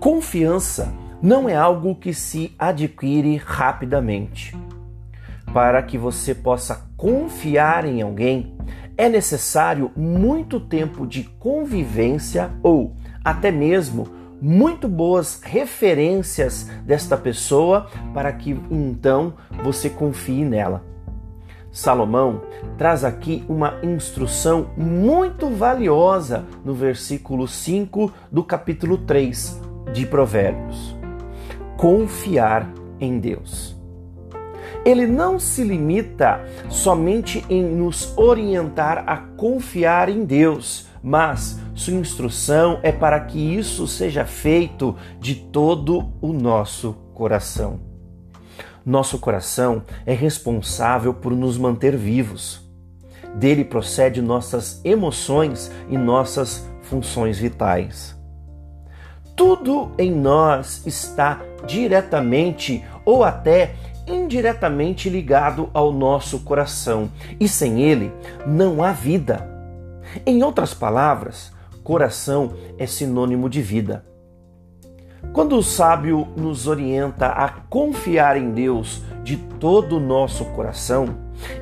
Confiança não é algo que se adquire rapidamente. Para que você possa confiar em alguém, é necessário muito tempo de convivência ou até mesmo muito boas referências desta pessoa para que então você confie nela. Salomão traz aqui uma instrução muito valiosa no versículo 5 do capítulo 3 de Provérbios. Confiar em Deus. Ele não se limita somente em nos orientar a confiar em Deus, mas sua instrução é para que isso seja feito de todo o nosso coração. Nosso coração é responsável por nos manter vivos. Dele procede nossas emoções e nossas funções vitais. Tudo em nós está diretamente ou até indiretamente ligado ao nosso coração, e sem ele não há vida. Em outras palavras, coração é sinônimo de vida. Quando o sábio nos orienta a confiar em Deus de todo o nosso coração,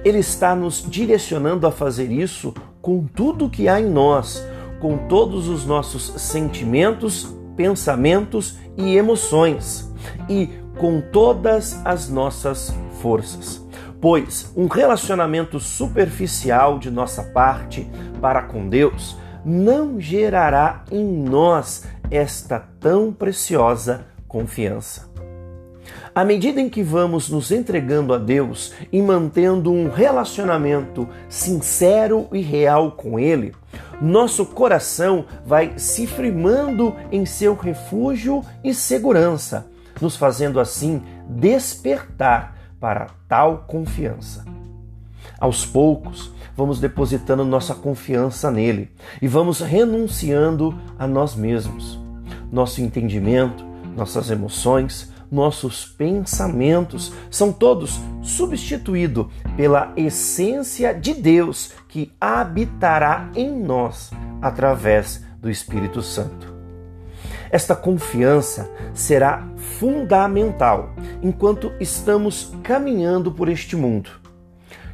ele está nos direcionando a fazer isso com tudo que há em nós, com todos os nossos sentimentos, pensamentos e emoções, e com todas as nossas forças. Pois um relacionamento superficial de nossa parte para com Deus não gerará em nós esta tão preciosa confiança. À medida em que vamos nos entregando a Deus e mantendo um relacionamento sincero e real com Ele, nosso coração vai se firmando em seu refúgio e segurança, nos fazendo assim despertar para tal confiança. Aos poucos, vamos depositando nossa confiança nele e vamos renunciando a nós mesmos. Nosso entendimento, nossas emoções, nossos pensamentos são todos substituídos pela essência de Deus que habitará em nós através do Espírito Santo. Esta confiança será fundamental enquanto estamos caminhando por este mundo.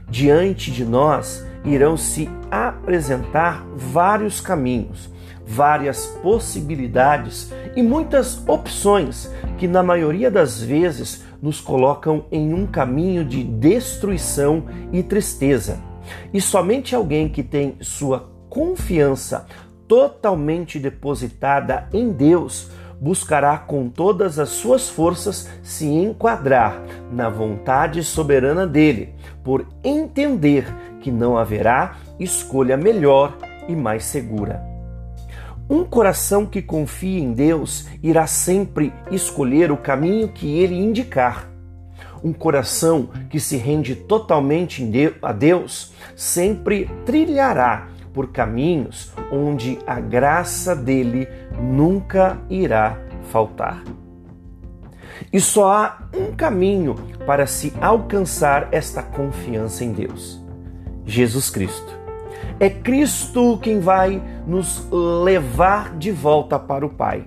Diante de nós irão se apresentar vários caminhos, várias possibilidades e muitas opções que, na maioria das vezes, nos colocam em um caminho de destruição e tristeza. E somente alguém que tem sua confiança totalmente depositada em Deus buscará com todas as suas forças se enquadrar na vontade soberana dele, por entender que não haverá escolha melhor e mais segura. Um coração que confia em Deus irá sempre escolher o caminho que ele indicar. Um coração que se rende totalmente a Deus sempre trilhará por caminhos onde a graça dele nunca irá faltar. E só há um caminho para se alcançar esta confiança em Deus: Jesus Cristo. É Cristo quem vai nos levar de volta para o Pai.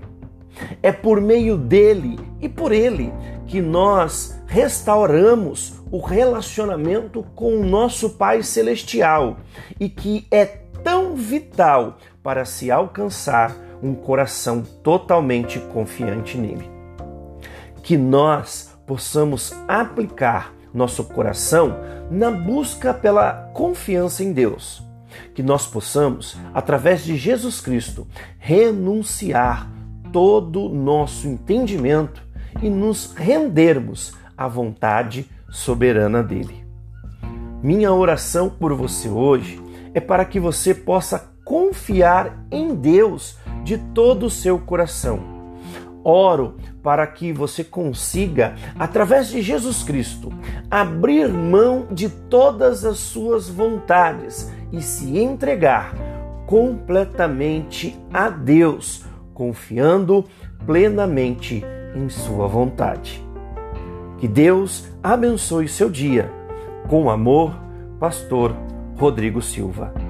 É por meio dele e por ele que nós restauramos o relacionamento com o nosso Pai Celestial e que é tão vital para se alcançar um coração totalmente confiante nele. Que nós possamos aplicar nosso coração na busca pela confiança em Deus. Que nós possamos, através de Jesus Cristo, renunciar todo o nosso entendimento e nos rendermos à vontade soberana dele. Minha oração por você hoje é para que você possa confiar em Deus de todo o seu coração oro para que você consiga, através de Jesus Cristo, abrir mão de todas as suas vontades e se entregar completamente a Deus, confiando plenamente em Sua vontade. Que Deus abençoe seu dia. Com amor, Pastor Rodrigo Silva.